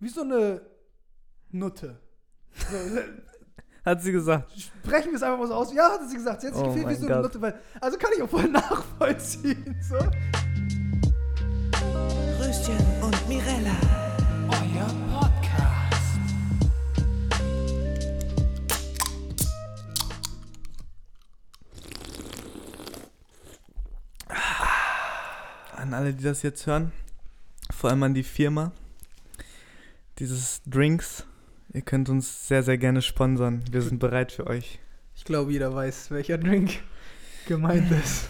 wie so eine Nutte. So, Hat sie gesagt. sprechen wir es einfach mal so aus. Ja, hat sie gesagt. Sie hat sich Oh gefühlt wie so eine Gott. Nutte. Weil, also kann ich auch voll nachvollziehen. So. Röschen und Mirella. Euer Podcast. An alle, die das jetzt hören, vor allem an die Firma, dieses Drinks, ihr könnt uns sehr, sehr gerne sponsern. Wir sind bereit für euch. Ich glaube, jeder weiß, welcher Drink gemeint ist.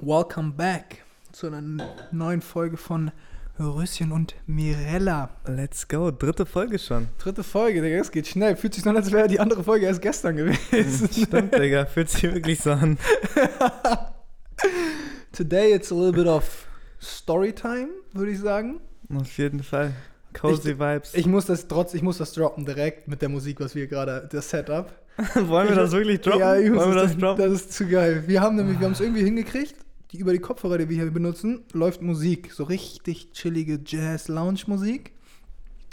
Welcome back zu einer neuen Folge von Röschen und Mirella. Let's go, dritte Folge schon. Dritte Folge, Digga, es geht schnell. Fühlt sich so an, als wäre die andere Folge erst gestern gewesen. Stimmt, Digga, fühlt sich wirklich so an. Today it's a little bit of Storytime, würde ich sagen. Auf jeden Fall. Cozy Vibes. Ich muss das trotz, ich muss das droppen direkt mit der Musik, was wir gerade, das Setup. Wollen wir das wirklich droppen? Ja, ich muss Wollen wir das, das droppen? das ist zu geil. Wir haben nämlich, wir haben es irgendwie hingekriegt, die, über die Kopfhörer, die wir hier benutzen, läuft Musik. So richtig chillige Jazz-Lounge-Musik.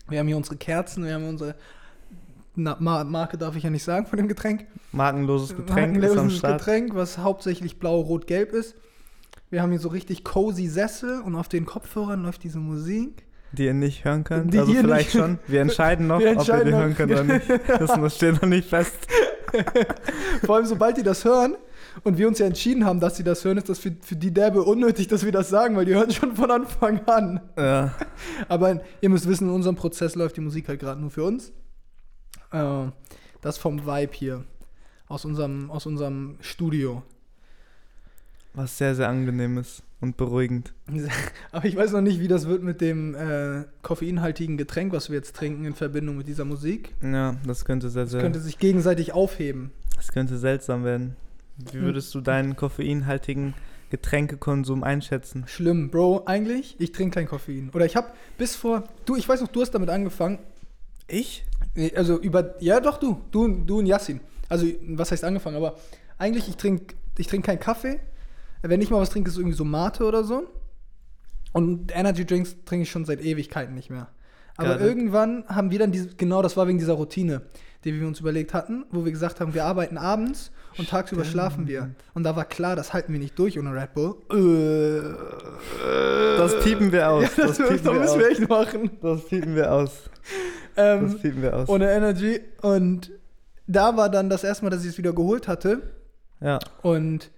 Wir haben hier unsere Kerzen, wir haben unsere na, Ma Marke darf ich ja nicht sagen von dem Getränk. Markenloses Getränk ist am Markenloses Start. Getränk, was hauptsächlich blau, rot, gelb ist. Wir haben hier so richtig cozy Sessel und auf den Kopfhörern läuft diese Musik. Die ihr nicht hören könnt. Die also ihr vielleicht nicht- schon. Wir entscheiden noch, Wir ob ihr entscheiden die noch. hören könnt oder nicht. Das, das steht noch nicht fest. Vor allem, sobald die das hören und wir uns ja entschieden haben, dass sie das hören, ist das für, für die Derbe unnötig, dass wir das sagen, weil die hören schon von Anfang an. Ja. Aber ihr müsst wissen, in unserem Prozess läuft die Musik halt gerade nur für uns. Äh, das vom Vibe hier. Aus unserem, aus unserem Studio. Was sehr, sehr angenehm ist und beruhigend. Aber ich weiß noch nicht, wie das wird mit dem äh, koffeinhaltigen Getränk, was wir jetzt trinken, in Verbindung mit dieser Musik. Ja, das könnte sehr, Das sehr. könnte sich gegenseitig aufheben. Das könnte seltsam werden. Wie Hm. würdest du deinen koffeinhaltigen Getränkekonsum einschätzen? Schlimm, Bro, eigentlich, ich trinke kein Koffein. Oder ich habe bis vor, du, ich weiß noch, du hast damit angefangen, Ich? Nee, Also über, ja doch du, du, du und Yassin. Also was heißt angefangen, aber eigentlich ich trinke ich trink keinen Kaffee. Wenn ich mal was trinke, ist es irgendwie so Mate oder so. Und Energy Drinks trinke ich schon seit Ewigkeiten nicht mehr. Aber it. irgendwann haben wir dann diese, genau das war wegen dieser Routine, die wir uns überlegt hatten, wo wir gesagt haben, wir arbeiten abends und tagsüber schlafen wir. Und da war klar, das halten wir nicht durch ohne Red Bull. Äh, Das piepen wir aus. ja, das das, piepen wir müssen aus. wir echt machen. Das piepen wir aus. Ähm, Das piepen wir aus. ohne Energy. Und da war dann das erste Mal, dass ich es wieder geholt hatte. Ja. Und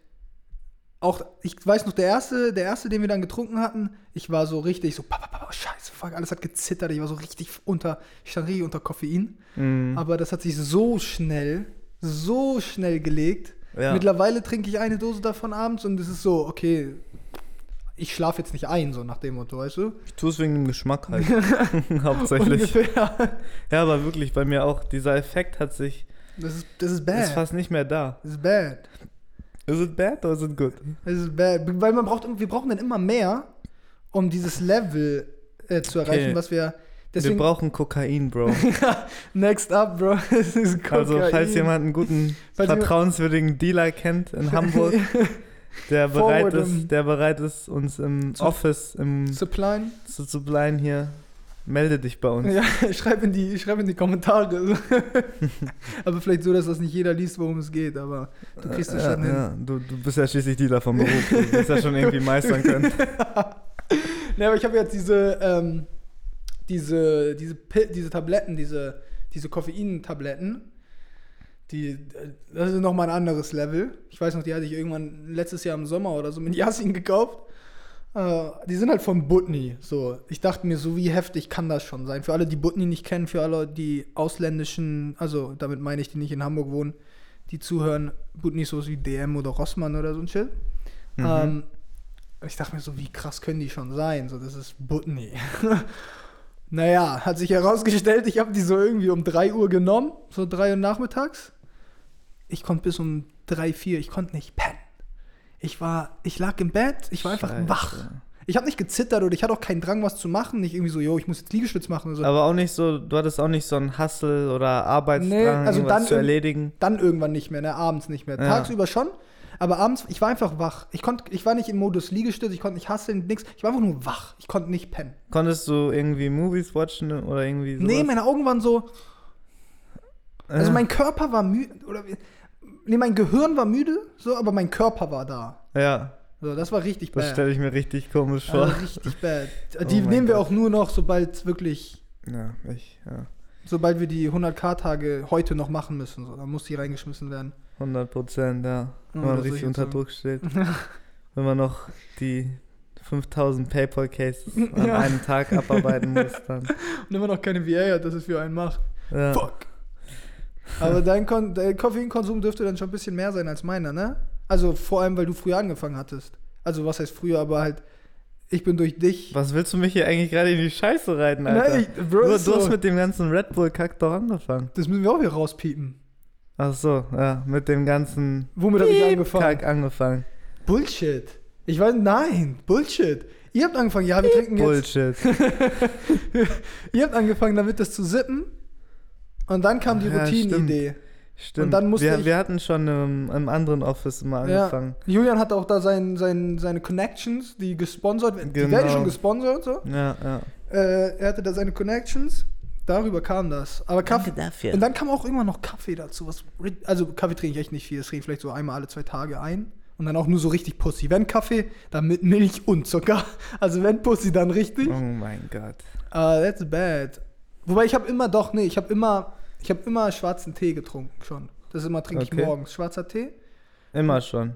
auch, ich weiß noch, der erste, der erste, den wir dann getrunken hatten, ich war so richtig so, papa, papa, scheiße, fuck, alles hat gezittert. Ich war so richtig unter, ich stand richtig unter Koffein. Mhm. Aber das hat sich so schnell, so schnell gelegt. Ja. Mittlerweile trinke ich eine Dose davon abends und es ist so, okay, ich schlafe jetzt nicht ein, so nach dem Motto, weißt du? Ich tue es wegen dem Geschmack halt. Hauptsächlich. Ungefähr. Ja, aber wirklich bei mir auch. Dieser Effekt hat sich. Das ist, das ist Ist bad. fast nicht mehr da. Das ist bad. Is it bad or is it good? Das ist bad. Weil man braucht, wir brauchen dann immer mehr, um dieses Level äh, zu erreichen, Okay. was wir. wir Deswegen, brauchen Kokain, Bro. next up, Bro. Also, falls jemand einen guten, vertrauenswürdigen Dealer kennt in Hamburg, der bereit, Forward ist, der bereit ist, uns im Office im, zu, bleiben hier, melde dich bei uns. Ja, schreib in die, schreib in die Kommentare. aber vielleicht so, dass das nicht jeder liest, worum es geht, aber du kriegst das ja, schon hin. ja. Du, du bist ja schließlich Dealer vom Beruf. Du wirst ja schon irgendwie meistern können. Ne, aber ich habe jetzt diese, ähm, diese, diese, diese Tabletten, diese, diese Koffeintabletten, die, äh, das ist nochmal ein anderes Level. Ich weiß noch, die hatte ich irgendwann letztes Jahr im Sommer oder so mit Yasin gekauft. Äh, die sind halt von Butni. So, ich dachte mir, so wie heftig kann das schon sein? Für alle, die Butni nicht kennen, für alle, die ausländischen, also damit meine ich, die nicht in Hamburg wohnen, die zuhören, Butni ist sowas wie DM oder Rossmann oder so ein Shit. Mhm. Ähm, ich dachte mir so, wie krass können die schon sein? So, das ist Butni. naja, hat sich herausgestellt, ich habe die so irgendwie um 3 Uhr genommen, so 3 Uhr nachmittags. Ich konnte bis um 3, 4, ich konnte nicht pennen. Ich war, ich lag im Bett, ich war einfach Scheiße. wach. Ich habe nicht gezittert oder ich hatte auch keinen Drang, was zu machen. Nicht irgendwie so, yo, ich muss jetzt Liegestütz machen oder so. Aber auch nicht so, du hattest auch nicht so einen Hustle oder Arbeitsdrang, Nee, also dann zu erledigen. Dann irgendwann nicht mehr, ne? Abends nicht mehr. Ja. Tagsüber schon. Aber abends, ich war einfach wach. Ich, konnt, ich war nicht im Modus Liegestütz, ich konnte nicht hasseln, nix. Ich war einfach nur wach. Ich konnte nicht pennen. Konntest du irgendwie Movies watchen oder irgendwie sowas? Nee, meine Augen waren so. Also mein Körper war müde. Nee, mein Gehirn war müde, so, aber mein Körper war da. Ja, So, das war richtig das bad. stelle ich mir richtig komisch vor. Also richtig bad. Die Oh nehmen wir Gott. auch nur noch, sobald wirklich, Ja, ich, ja. sobald wir die 100k-Tage heute noch machen müssen. So, dann muss die reingeschmissen werden. 100 Prozent, ja. Wenn Ja, man das richtig unter jetzt Druck steht. Wenn man noch die 5000 PayPal-Cases an Ja. einem Tag abarbeiten muss, dann. Und immer noch keine VA hat, dass es für einen macht. Ja. Fuck. Aber dein, Kon dein Koffeinkonsum dürfte dann schon ein bisschen mehr sein als meiner, ne? Also vor allem, weil du früher angefangen hattest. Also was heißt früher, aber halt, ich bin durch dich. Was willst du mich hier eigentlich gerade in die Scheiße reiten, Alter? Nein, ich- Bro, du, ist du hast so. mit dem ganzen Red Bull-Kack doch angefangen. Das müssen wir auch hier rauspiepen. Ach so, ja, mit dem ganzen Womit habe ich angefangen? Kack angefangen. Bullshit. Ich weiß, nein, Bullshit. Ihr habt angefangen, ja, wir trinken jetzt. Bullshit. Ihr habt angefangen, damit das zu sippen. Und dann kam die Ja, Routinenidee. Stimmt. Und dann musste wir, ich- wir hatten schon im, im anderen Office mal Ja. angefangen. Julian hatte auch da sein, sein, seine Connections, die gesponsert werden. Die Genau. werden schon gesponsert, so. Ja, ja. Äh, er hatte da seine Connections. Darüber kam das. Aber Kaffee. dafür. Und dann kam auch immer noch Kaffee dazu. Was, also Kaffee trinke ich echt nicht viel. Das trinke ich vielleicht so einmal alle zwei Tage ein. Und dann auch nur so richtig Pussy. Wenn Kaffee, dann mit Milch und Zucker. Also wenn Pussy, dann richtig. Oh mein Gott. Ah, that's bad. Wobei ich habe immer doch, nee, ich habe immer, ich habe immer schwarzen Tee getrunken schon. Das immer trinke ich Okay. morgens. Schwarzer Tee? Immer schon.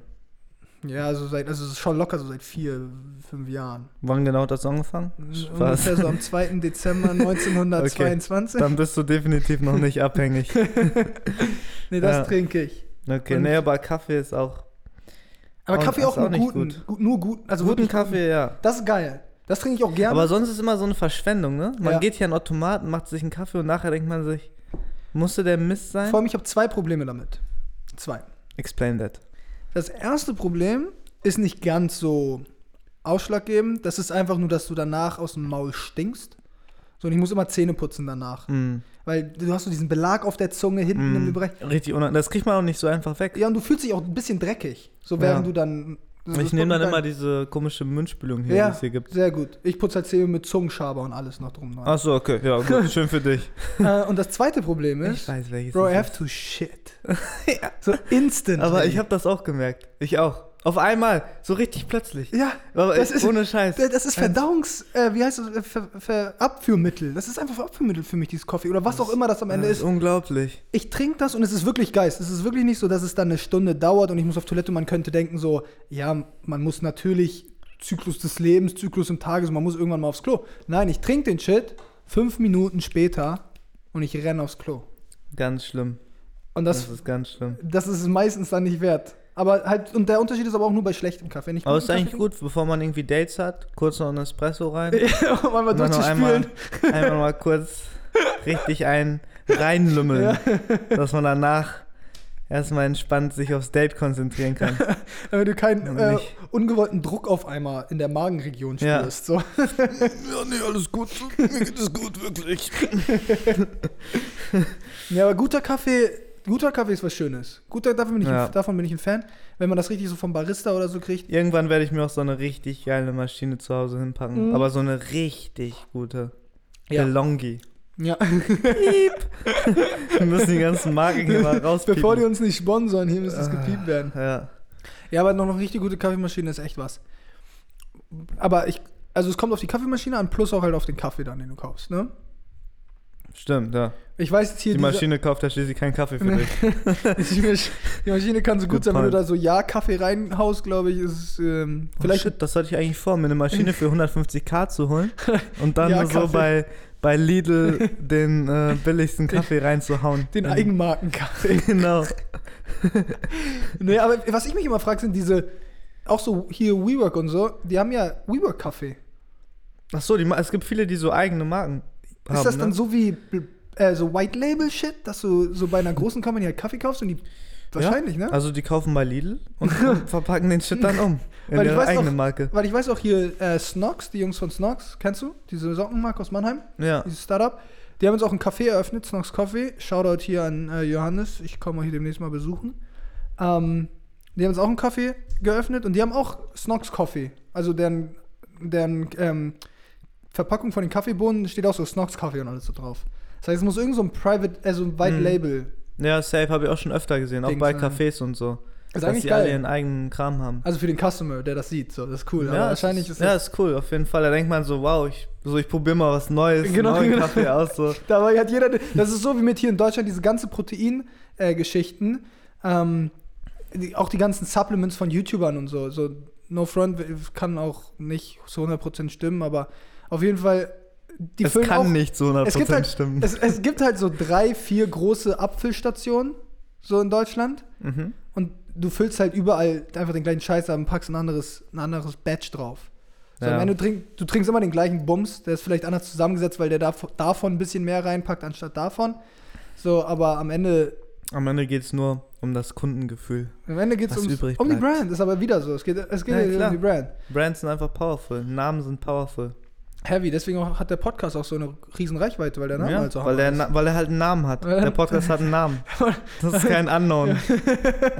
Ja, also seit, also schon locker so seit vier, fünf Jahren. Wann genau hat das angefangen? Ungefähr so am 2. Dezember 1922. Dann bist du definitiv noch nicht abhängig. nee, das Ja. trinke ich. Okay, Und- nee, aber Kaffee ist auch. Aber Kaffee auch nur auch nicht guten, gut. nur gut, also Guten Kaffee, ja. Das ist geil. Das trinke ich auch gerne. Aber sonst ist immer so eine Verschwendung, ne? Man Ja. geht hier an Automaten, macht sich einen Kaffee und nachher denkt man sich, musste der Mist sein? Vor allem, ich habe zwei Probleme damit. Zwei. Explain that. Das erste Problem ist nicht ganz so ausschlaggebend. Das ist einfach nur, dass du danach aus dem Maul stinkst. So, und ich muss immer Zähne putzen danach. Mm. Weil du hast so diesen Belag auf der Zunge hinten im Mm. Bereich. Richtig unangenehm. Das kriegt man auch nicht so einfach weg. Ja, und du fühlst dich auch ein bisschen dreckig. So während Ja. du dann. Ich nehme dann immer diese komische Mundspülung hier, die Ja, es hier gibt. sehr gut. Ich putze halt Zähne mit Zungenschaber und alles noch drum. Achso, okay, ja, gut, schön für dich. Äh, und das zweite Problem ist, weiß, welches Bro, I have to shit. So instant. Aber ich habe das auch gemerkt. Ich auch. Auf einmal, so richtig plötzlich. Ja, Aber das ist- ohne Scheiß. das ist Verdauungs. Äh, wie heißt das? Äh, Ver, Ver, Abführmittel. Das ist einfach Abführmittel für mich, dieses Kaffee. Oder was auch immer das am Ende das ist. unglaublich. Ich trinke das und es ist wirklich Geist. Es ist wirklich nicht so, dass es dann eine Stunde dauert und ich muss auf Toilette. Man könnte denken so, ja, man muss natürlich Zyklus des Lebens, Zyklus im Tages, man muss irgendwann mal aufs Klo. Nein, ich trinke den Shit fünf Minuten später und ich renne aufs Klo. Ganz schlimm. Und Das, das, ist ganz schlimm. das ist meistens dann nicht wert. Aber halt, und der Unterschied ist aber auch nur bei schlechtem Kaffee. Ich Aber ist eigentlich Kaffee gut, bevor man irgendwie Dates hat, kurz noch ein Espresso rein. Ja, um einmal noch einmal, durchzuspülen. einmal mal kurz richtig ein reinlümmeln, dass man danach erstmal entspannt sich aufs Date konzentrieren kann. Damit du keinen äh, nicht- ungewollten Druck auf einmal in der Magenregion Ja. spürst. So. ja, nee, alles gut. Mir geht es gut, wirklich. Ja, aber guter Kaffee, guter Kaffee ist was Schönes. Guter, davon bin, ich Ja. ein, davon bin ich ein Fan. Wenn man das richtig so vom Barista oder so kriegt. Irgendwann werde ich mir auch so eine richtig geile Maschine zu Hause hinpacken. Mhm. Aber so eine richtig gute. Ja. DeLonghi. Ja. Wir müssen die ganzen Marken hier mal rauspiepen. Bevor die uns nicht sponsern, hier müsste es Ah. gepiept werden. Ja. Ja, aber noch eine richtig gute Kaffeemaschine ist echt was. Aber ich, also es kommt auf die Kaffeemaschine an, plus auch halt auf den Kaffee dann, den du kaufst, ne? Stimmt, ja. Ich weiß jetzt hier, Die Maschine kauft ja schließlich keinen Kaffee für dich. die, Masch- die Maschine kann so gut Good sein, wenn du da so Ja-Kaffee reinhaust, glaube ich, ist ähm, Oh, vielleicht shit, das hatte ich eigentlich vor, mir eine Maschine für 150k zu holen und dann Ja, so Kaffee. bei, bei Lidl den äh, billigsten Kaffee reinzuhauen. den In- Eigenmarkenkaffee. Genau. nee, aber was ich mich immer frage, sind diese, auch so hier WeWork und so, die haben ja WeWork-Kaffee. Ach so, die, es gibt viele, die so eigene Marken haben. Ist das dann ne? so wie äh, so White Label Shit, dass du so bei einer großen Company halt Kaffee kaufst und die wahrscheinlich, ja? ne? Also die kaufen bei Lidl und verpacken den Shit dann um. In Weil ich ihre weiß eigene noch- Marke. Weil ich weiß auch hier äh, Snox, die Jungs von Snox, kennst du? Diese Sockenmarke aus Mannheim, Ja. dieses Startup. Die haben jetzt auch ein Café eröffnet, Snox Coffee. Shoutout hier an äh, Johannes, ich komme hier demnächst mal besuchen. Ähm, Die haben jetzt auch einen Kaffee geöffnet und die haben auch Snox Coffee. Also deren, deren ähm, Verpackung von den Kaffeebohnen steht auch so Snox Kaffee und alles so drauf. Das heißt, es muss irgend so ein Private, also ein White Mhm. Label. Ja, safe habe ich auch schon öfter gesehen, auch Dings, bei. Cafés und so. Ist dass eigentlich die alle geil. ihren eigenen Kram haben. Also für den Customer, der das sieht, so, das ist cool. Aber ja, wahrscheinlich ist, ist ja, das. ist cool, auf jeden Fall. Da denkt man so, wow, ich, so, ich probiere mal was Neues, Genau, neuen genau. Kaffee aus. So. Dabei hat jeder. Das ist so wie mit hier in Deutschland diese ganze Protein-Geschichten. ähm, die, auch die ganzen Supplements von YouTubern und so. So, No Front kann auch nicht zu 100% stimmen, aber auf jeden Fall. Die es kann auch, nicht zu 100% es gibt halt, stimmen. Es, es gibt halt so drei, vier große Abfüllstationen, so in Deutschland. mhm. Und du füllst halt überall einfach den gleichen Scheiß ab und packst ein anderes, ein anderes Batch drauf. So, Ja. Ende trink, du trinkst immer den gleichen Bums, der ist vielleicht anders zusammengesetzt, weil der dav davon ein bisschen mehr reinpackt anstatt davon. So, aber am Ende, Am Ende geht es nur um das Kundengefühl. am Ende geht es um die. Brand. Ist aber wieder so. Es geht, es geht Ja, um die Brand. Brands sind einfach powerful, Namen sind powerful. Heavy, deswegen hat der Podcast auch so eine riesen Reichweite, weil der Name ja, halt so weil, der, ist. Weil er halt einen Namen hat. Er- Der Podcast hat einen Namen. Das ist kein Unknown.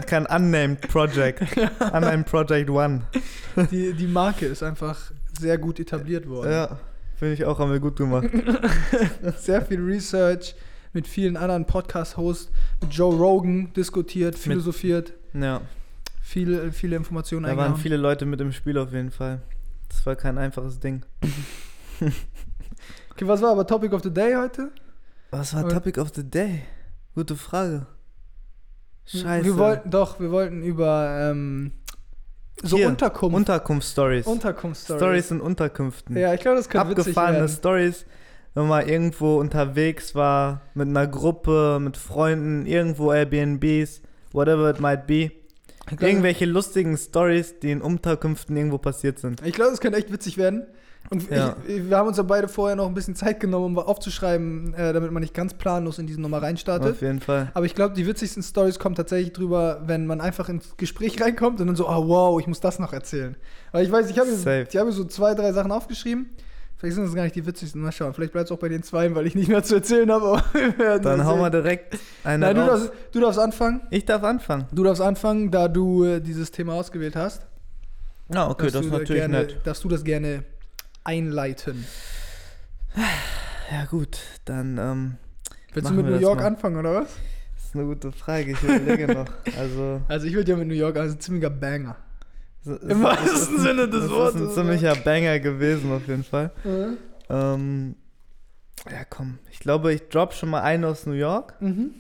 kein Unnamed Project. Unnamed Project One. die, die Marke ist einfach sehr gut etabliert worden. Ja, finde ich auch, haben wir gut gemacht. Sehr viel Research mit vielen anderen Podcast-Hosts, mit Joe Rogan diskutiert, philosophiert, Ja, viele, viele Informationen da waren viele Leute mit im Spiel auf jeden Fall. Das war kein einfaches Ding. Okay, was war aber Topic of the Day heute? Was war Aber- Topic of the Day? Gute Frage. Scheiße. Wir wollten doch, wir wollten über ähm, so Hier, Unterkunft, Unterkunftsstories. Unterkunftsstories. Stories in Unterkünften. Ja, ich glaube, das könnte witzig Abgefahrene werden. Stories, wenn man irgendwo unterwegs war, mit einer Gruppe, mit Freunden, irgendwo Airbnbs, whatever it might be. Ich glaube, Irgendwelche lustigen Stories, die in Unterkünften irgendwo passiert sind. ich glaube, das könnte echt witzig werden. Und Ja. ich, wir haben uns ja beide vorher noch ein bisschen Zeit genommen, um aufzuschreiben, äh, damit man nicht ganz planlos in diese Nummer reinstartet. Auf jeden Fall. Aber ich glaube, die witzigsten Stories kommen tatsächlich drüber, wenn man einfach ins Gespräch reinkommt und dann so, ah wow, ich muss das noch erzählen. Weil ich weiß, ich habe habe so zwei, drei Sachen aufgeschrieben. Vielleicht sind das gar nicht die witzigsten. Mal schauen. Vielleicht bleibt es auch bei den zwei, weil ich nicht mehr zu erzählen habe. Dann hauen wir direkt eine Nein, du darfst, du darfst anfangen. Ich darf anfangen. Du darfst anfangen, da du äh, dieses Thema ausgewählt hast. Ja, okay, das ist natürlich gerne, nett. Darfst du das gerne einleiten? Ja gut, dann ähm, Willst du mit New das York mal. anfangen, oder was? das ist eine gute Frage. Ich überlege noch. Also Also ich würde ja mit New York, also ein ziemlicher Banger. so- Im wahrsten ist- Sinne des es Wortes, ist ein ziemlicher Banger gewesen auf jeden Fall. Ähm, ja, komm. Ich glaube, ich drop schon mal einen aus New York Mhm.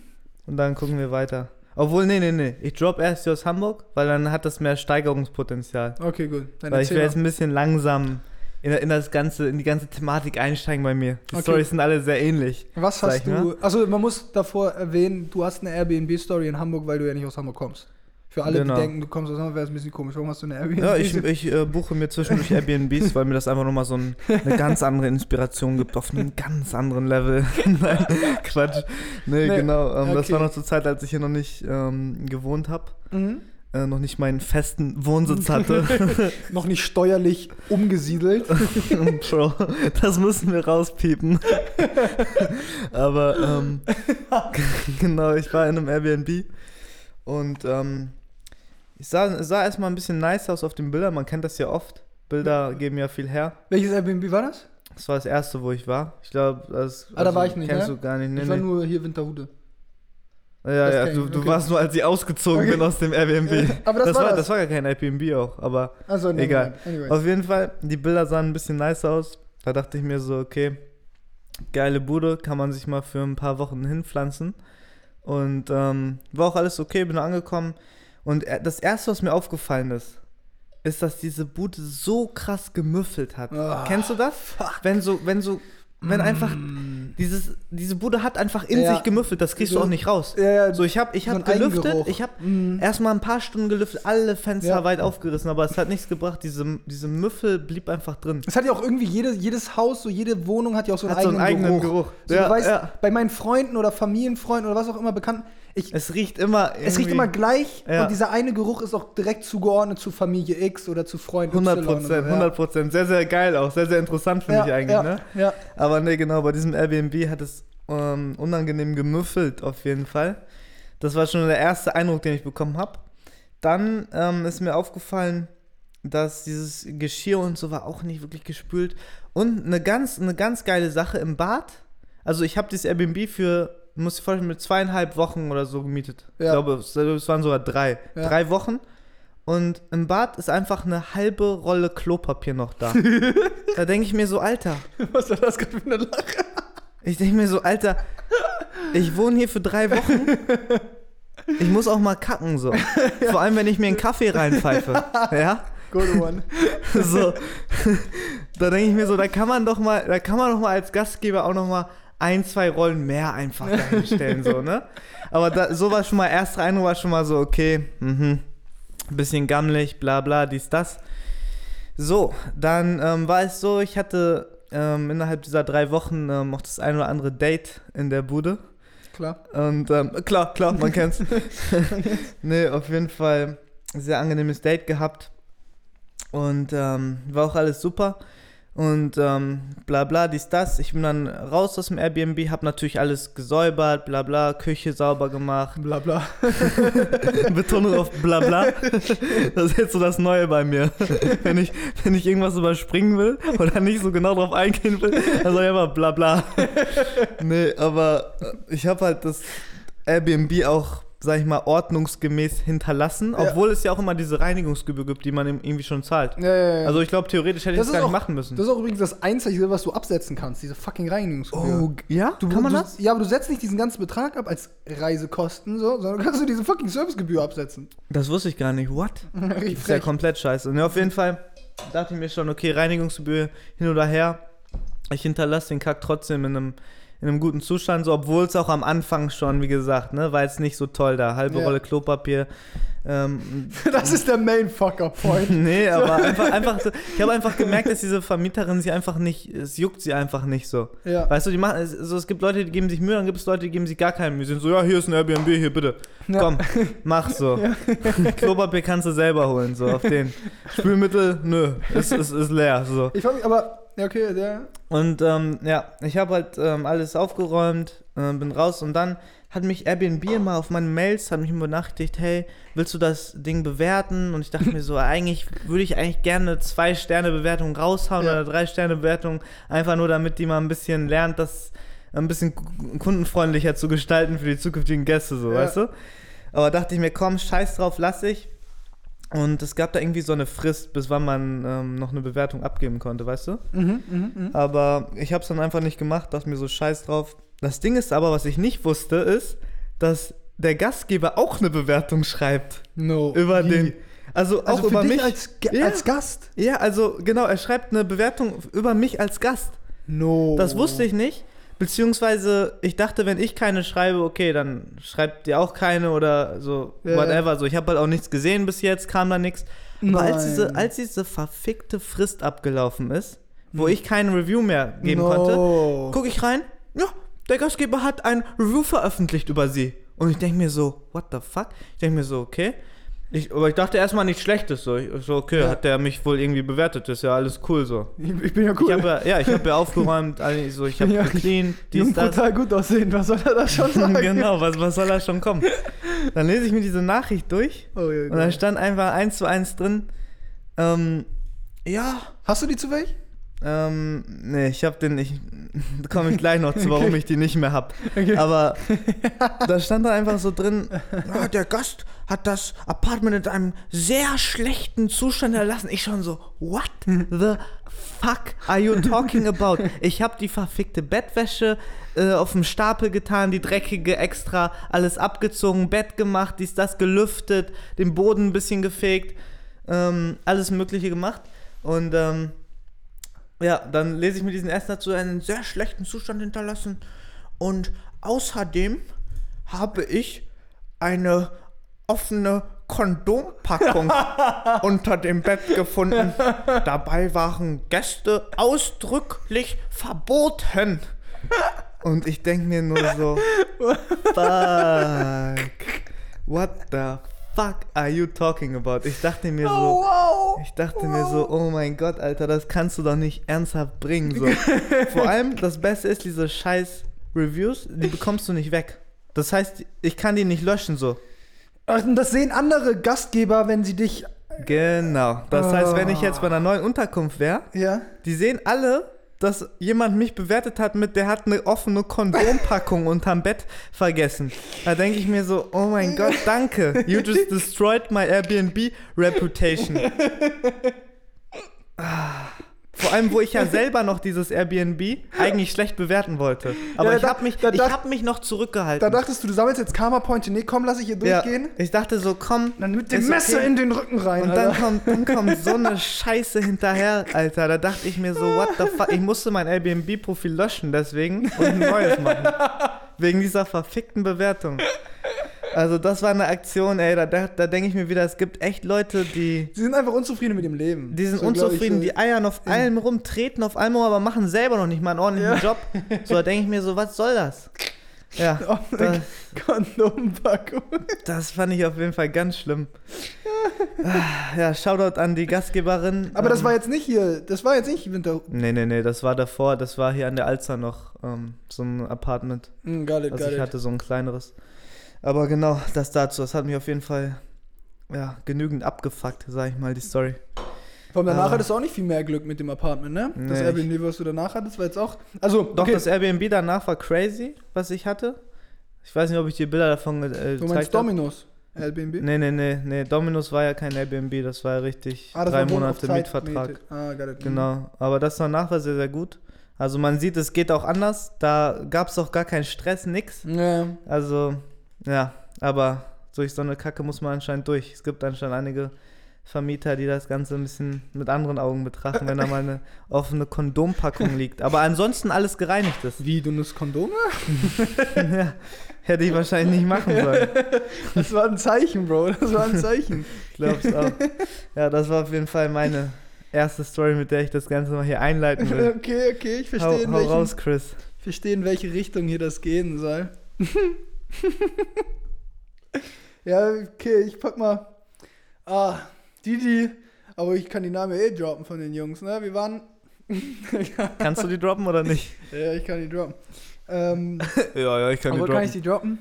und dann gucken wir weiter. Obwohl, nee, nee, nee. Ich drop erst die aus Hamburg, weil dann hat das mehr Steigerungspotenzial. Okay, gut. Dann weil ich mal. jetzt ein bisschen langsam in, in das ganze, in die ganze Thematik einsteigen bei mir. Die Okay. Storys sind alle sehr ähnlich. Was hast ne? du? Also man muss davor erwähnen, du hast eine Airbnb-Story in Hamburg, weil du ja nicht aus Hamburg kommst. Für alle, Genau. die denken, du kommst aus Hamburg, wäre es ein bisschen komisch. Warum hast du eine Airbnb? Ja, ich, ich äh, buche mir zwischendurch Airbnbs, weil mir das einfach nochmal so ein, eine ganz andere Inspiration gibt, auf einem ganz anderen Level. Nein, Quatsch. Nee, Nee, genau. Ähm, Das okay. war noch zur Zeit, als ich hier noch nicht ähm, gewohnt habe. mhm. Äh, noch nicht meinen festen Wohnsitz hatte. Noch nicht steuerlich umgesiedelt. Bro, das müssen wir rauspiepen. Aber ähm, genau, ich war in einem Airbnb und ähm, ich sah, sah erstmal ein bisschen nice aus auf den Bildern. Man kennt das ja oft. Bilder geben ja viel her. Welches Airbnb war das? Das war das erste, wo ich war. Ich glaube, das Ah, da war ich nicht, kennst ne? du gar nicht. Nee, ich war nee. nur hier Winterhude. Ja, ja, du, du okay. warst nur, als ich ausgezogen Okay. bin aus dem Airbnb. Aber das, das, war das. das war gar kein Airbnb auch, aber also, never egal. mind. Anyways. Auf jeden Fall, die Bilder sahen ein bisschen nice aus. Da dachte ich mir so, okay, geile Bude, kann man sich mal für ein paar Wochen hinpflanzen. Und ähm, war auch alles okay, bin angekommen. Und das Erste, was mir aufgefallen ist, ist, dass diese Bude so krass gemüffelt hat. Ah, Kennst du das? Wenn so, wenn so, wenn einfach Mm. Dieses, diese Bude hat einfach in Ja. sich gemüffelt, das kriegst du So- auch nicht raus. Ja, So, ich habe ich so hab gelüftet, Eigengeruch. ich habe Mhm. erstmal ein paar Stunden gelüftet, alle Fenster Ja. weit aufgerissen, aber es hat nichts gebracht. Diese, diese Müffel blieb einfach drin. Es hat ja auch irgendwie jede, jedes Haus, so jede Wohnung hat ja auch so einen, Hat so eigenen, einen eigenen Geruch. Geruch. So, du weißt, bei meinen Freunden oder Familienfreunden oder was auch immer bekannt, ich, Es riecht immer. es riecht immer gleich Ja. und dieser eine Geruch ist auch direkt zugeordnet zu Familie X oder zu Freund 100 Y. und so, Prozent, 100 Prozent. Sehr, sehr geil auch. Sehr, sehr interessant finde ja. ich eigentlich, ja, ne? Ja, Aber ne, genau, bei diesem Airbnb hat es ähm, unangenehm gemüffelt auf jeden Fall. Das war schon der erste Eindruck, den ich bekommen habe. dann ähm, ist mir aufgefallen, dass dieses Geschirr und so war auch nicht wirklich gespült. Und eine ganz, eine ganz geile Sache im Bad. Also ich habe dieses Airbnb für, muss ich vorstellen, mit zweieinhalb Wochen oder so gemietet. Ich Ja. glaube, es, waren sogar drei. Ja. Drei Wochen. Und im Bad ist einfach eine halbe Rolle Klopapier noch da. da denke ich mir so, Alter. Was war das gerade für eine Lache? Ich denke mir so, Alter, ich wohne hier für drei Wochen. Ich muss auch mal kacken, so. Vor allem, wenn ich mir einen Kaffee reinpfeife. Ja? Good one. So. Da denke ich mir so, da kann man doch mal, da kann man doch mal als Gastgeber auch noch mal ein, zwei Rollen mehr einfach dahinstellen, so, ne? Aber da, so war schon mal, erster Eindruck war schon mal so, okay, mhm, bisschen gammelig, bla bla, dies, das. So, dann ähm, war es so, ich hatte ähm, innerhalb dieser drei Wochen ähm, auch das ein oder andere Date in der Bude. Klar. Und ähm, klar, klar, man kennt's. nee, auf jeden Fall sehr angenehmes Date gehabt. Und ähm, war auch alles super. Und ähm, bla bla, dies, das. Ich bin dann raus aus dem Airbnb, hab natürlich alles gesäubert, bla bla, Küche sauber gemacht. Bla bla. Betonung auf bla bla. Das ist jetzt so das Neue bei mir. Wenn ich, wenn ich irgendwas überspringen will oder nicht so genau drauf eingehen will, dann sag ich einfach bla bla. Nee, aber äh, ich habe halt das Airbnb auch, sag ich mal, ordnungsgemäß hinterlassen, Ja. obwohl es ja auch immer diese Reinigungsgebühr gibt, die man irgendwie schon zahlt. Ja, ja. Also ich glaube, theoretisch hätte ich Das das gar nicht auch- machen müssen. das ist auch übrigens das Einzige, was du absetzen kannst, diese fucking Reinigungsgebühr. oh, ja? Du, Kann man du, das? Ja, aber du setzt nicht diesen ganzen Betrag ab als Reisekosten, so, sondern kannst du diese fucking Servicegebühr absetzen. Das wusste ich gar nicht. What? Richtig ist ja komplett scheiße. Ne, auf jeden Fall dachte ich mir schon, okay, Reinigungsgebühr hin oder her. Ich hinterlasse den Kack trotzdem in einem, in einem guten Zustand, so, obwohl es auch am Anfang schon, wie gesagt, ne, war jetzt nicht so toll da. Halbe Ja. Rolle Klopapier. Ähm, Das ist der Main Fucker Point. nee, aber einfach, einfach so, ich habe einfach gemerkt, dass diese Vermieterin sie einfach nicht, es juckt sie einfach nicht so. Ja. Weißt du, die machen, es, so, es gibt Leute, die geben sich Mühe, dann gibt es Leute, die geben sich gar keine Mühe. Die sind so, ja, hier ist ein Airbnb, hier bitte. Ja. Komm, mach so. Klopapier kannst du selber holen, so auf den. Spülmittel, nö, ist, ist, ist leer, so. Ich frage mich, aber, ja, okay, der. Und ähm, ja, ich habe halt ähm, alles aufgeräumt, äh, bin raus und dann hat mich Airbnb immer auf meine Mails, hat mich immer benachrichtigt, hey, willst du das Ding bewerten? Und ich dachte mir so, eigentlich würde ich eigentlich gerne eine Zwei-Sterne-Bewertung raushauen Ja. oder Drei-Sterne-Bewertung, einfach nur damit die mal ein bisschen lernt, das ein bisschen ku- kundenfreundlicher zu gestalten für die zukünftigen Gäste, so, Ja. weißt du? Aber dachte ich mir, komm, scheiß drauf, lass ich. Und es gab da irgendwie so eine Frist, bis wann man ähm, noch eine Bewertung abgeben konnte, weißt du? Mhm, mhm, mhm. Aber ich habe es dann einfach nicht gemacht, dachte mir so scheiß drauf. Das Ding ist aber, was ich nicht wusste, ist, dass der Gastgeber auch eine Bewertung schreibt No. über Wie? den. Also, Also auch für über mich. als, Ja. als Gast? ja, also genau, er schreibt eine Bewertung über mich als Gast. No. Das wusste ich nicht. Beziehungsweise, ich dachte, wenn ich keine schreibe, okay, dann schreibt ihr auch keine oder so, Ja. whatever. So, ich habe halt auch nichts gesehen bis jetzt, kam da nichts. Aber als diese, als diese verfickte Frist abgelaufen ist, wo ich kein Review mehr geben no. konnte, gucke ich rein, ja, der Gastgeber hat ein Review veröffentlicht über sie. Und ich denke mir so, what the fuck? Ich denke mir so, okay. Ich, aber ich dachte erstmal nichts Schlechtes. So, ich, so okay, Ja. hat der mich wohl irgendwie bewertet, ist ja alles cool so. Ich, ich bin ja cool. Ich habe ja, ja, ich habe ja aufgeräumt, so, ich habe Ja. geclean, Junge, dies, das. total gut aussehen. Was soll er da schon sagen? genau, was, was soll da schon kommen? Dann lese ich mir diese Nachricht durch Oh, ja, und da stand einfach eins zu eins drin. Ähm, ja, Hast du die zufällig? Ähm, nee, ich hab den nicht. Da komme ich gleich noch zu, warum ich die nicht mehr hab. Okay. Aber da stand da einfach so drin: ja, der Gast hat das Apartment in einem sehr schlechten Zustand erlassen. Ich schon so: What the fuck are you talking about? Ich hab die verfickte Bettwäsche äh, auf dem Stapel getan, die dreckige extra, alles abgezogen, Bett gemacht, dies, das gelüftet, den Boden ein bisschen gefegt, ähm, alles Mögliche gemacht. Und ähm, ja, dann lese ich mir diesen ersten dazu einen sehr schlechten Zustand hinterlassen. Und außerdem habe ich eine offene Kondompackung unter dem Bett gefunden. Dabei waren Gäste ausdrücklich verboten. Und ich denke mir nur so, fuck, what the fuck are you talking about? Ich dachte mir so, wow. ich dachte mir so, oh mein Gott, Alter, das kannst du doch nicht ernsthaft bringen. So. Vor allem, das Beste ist, diese scheiß Reviews, die bekommst du nicht weg. Das heißt, ich kann die nicht löschen so. Und das sehen andere Gastgeber, wenn sie dich. Genau. Das heißt, wenn ich jetzt bei einer neuen Unterkunft wäre, Ja. die sehen alle, dass jemand mich bewertet hat mit, der hat eine offene Kondompackung unterm Bett vergessen. Da denke ich mir so, oh mein Gott, danke. You just destroyed my Airbnb reputation. Ah. Vor allem, wo ich ja selber noch dieses Airbnb eigentlich schlecht bewerten wollte. Aber Ja, ich habe mich, da ich hab mich noch zurückgehalten. Da dachtest du, du sammelst jetzt Karma-Pointe. Nee, komm, lass ich hier ja, durchgehen. ich dachte so, komm. Dann mit dem Messer okay. in den Rücken rein. Und dann Alter. kommt, dann kommt so eine Scheiße hinterher, Alter. Da dachte ich mir so, what the fuck? Ich musste mein Airbnb-Profil löschen deswegen und ein neues machen. Wegen dieser verfickten Bewertung. Also das war eine Aktion, ey, da, da, da denke ich mir wieder, es gibt echt Leute, die, Sie sind einfach unzufrieden mit dem Leben. die sind So, unzufrieden, ich, die eiern auf allem rum, treten auf allem rum, aber machen selber noch nicht mal einen ordentlichen Ja. Job. So, da denke ich mir so, was soll das? Ja, Oh, da, Kondompackung. das fand ich auf jeden Fall ganz schlimm. Ja, Shoutout an die Gastgeberin. Aber das Ähm, war jetzt nicht hier. Das war jetzt nicht Winter. Nee, nee, nee, das war davor, das war hier an der Alster noch ähm, so ein Apartment, Hm, got it, was got ich it. hatte, so ein kleineres. Aber genau, das dazu, das hat mich auf jeden Fall ja, genügend abgefuckt, sag ich mal, die Story. Vor allem danach Ah. hattest du auch nicht viel mehr Glück mit dem Apartment, ne? Das Nee, Airbnb, was du danach hattest, war jetzt auch. Also, Doch, okay, das Airbnb danach war crazy, was ich hatte. Ich weiß nicht, ob ich dir Bilder davon äh, du gezeigt meinst habe. Dominos Airbnb? Nee, nee, nee, nee, Dominus war ja kein Airbnb, das war ja richtig Ah, das drei Monate Mietvertrag. Miete. Ah, got it. Genau, aber das danach war sehr, sehr gut. Also man sieht, es geht auch anders. Da gab es auch gar keinen Stress, nix. Ja. Also, ja, aber durch so eine Kacke muss man anscheinend durch. Es gibt anscheinend einige Vermieter, die das Ganze ein bisschen mit anderen Augen betrachten, wenn da mal eine offene Kondompackung liegt. Aber ansonsten alles gereinigt ist. Wie, du nutzt Kondome? ja, hätte ich wahrscheinlich nicht machen sollen. Das war ein Zeichen, Bro. Das war ein Zeichen. Ich glaub's auch. Ja, das war auf jeden Fall meine erste Story, mit der ich das Ganze mal hier einleiten will. okay, okay, ich Hau, verstehe, in, hau welchen, raus, Chris. ich verstehe, in welche Richtung hier das gehen soll. Ja, okay, ich pack mal. Ah, Didi. Aber ich kann die Namen eh droppen von den Jungs, ne? Wir waren. Kannst du die droppen oder nicht? ja, ich kann die droppen. Ähm, Ja, ja, ich aber kann ich die droppen?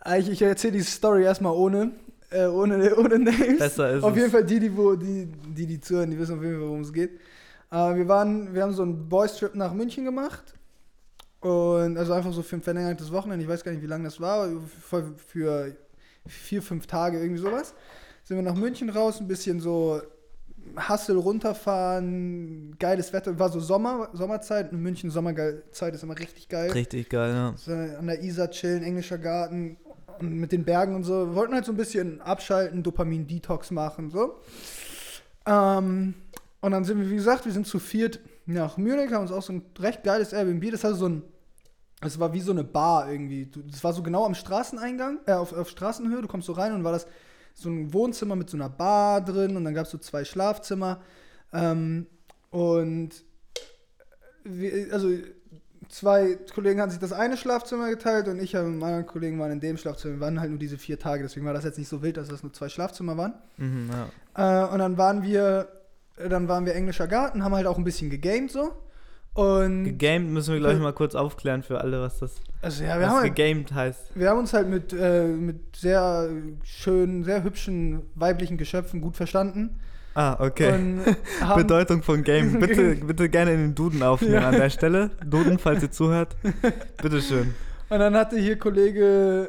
Ah, Ich, ich erzähle die Story erstmal ohne. Äh, ohne, ohne Names. Besser ist Auf es. jeden Fall die, die, wo, die, die, die zuhören, die wissen auf jeden Fall, worum es geht. Äh, wir waren, wir haben so einen Boys-Trip nach München gemacht. Und also einfach so für ein verlängertes Wochenende, ich weiß gar nicht, wie lange das war, für, für vier, fünf Tage, irgendwie sowas. Sind wir nach München raus, ein bisschen so Hassel runterfahren, geiles Wetter, war so Sommer, Sommerzeit, in München Sommerzeit ist immer richtig geil. Richtig geil, ja. So an der Isar chillen, englischer Garten und mit den Bergen und so. Wir wollten halt so ein bisschen abschalten, Dopamin-Detox machen, so. Ähm, und dann sind wir, wie gesagt, wir sind zu viert nach Munich, haben uns auch so ein recht geiles Airbnb. Das hatte so ein, das war wie so eine Bar irgendwie. Das war so genau am Straßeneingang, äh, auf, auf Straßenhöhe. Du kommst so rein und war das so ein Wohnzimmer mit so einer Bar drin und dann gab es so zwei Schlafzimmer. Ähm, und wir, also zwei Kollegen hatten sich das eine Schlafzimmer geteilt und ich und anderen Kollegen waren in dem Schlafzimmer. Wir waren halt nur diese vier Tage, deswegen war das jetzt nicht so wild, dass das nur zwei Schlafzimmer waren. Mhm, ja. Äh, und dann waren wir, dann waren wir englischer Garten, haben halt auch ein bisschen gegamed so. Und Gegamed müssen wir, glaube ich, mal kurz aufklären für alle, was das also ja, wir was haben, halt, gegamed heißt. wir haben uns halt mit, äh, mit sehr schönen, sehr hübschen weiblichen Geschöpfen gut verstanden. Ah, okay. Bedeutung von Game. Bitte, bitte gerne in den Duden aufnehmen Ja. an der Stelle. Duden, falls ihr zuhört. Bitteschön. und dann hatte hier Kollege,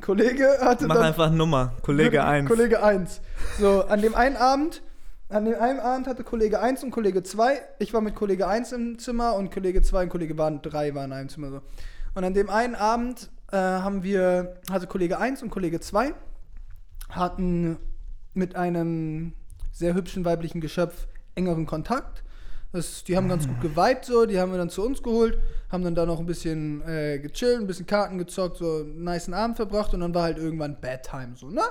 Kollege hatte Mach einfach Nummer. Kollege 1. Kollege 1. So, an dem einen Abend, an dem einen Abend hatte Kollege 1 und Kollege 2. Ich war mit Kollege 1 im Zimmer und Kollege 2 und Kollege 3 waren in einem Zimmer so. Und an dem einen Abend äh, haben wir, also Kollege 1 und Kollege 2 hatten mit einem sehr hübschen weiblichen Geschöpf engeren Kontakt. Das, die haben ganz gut geweibt so, die haben wir dann zu uns geholt, haben dann da noch ein bisschen äh, gechillt, ein bisschen Karten gezockt, so einen niceen Abend verbracht und dann war halt irgendwann Bedtime so, ne?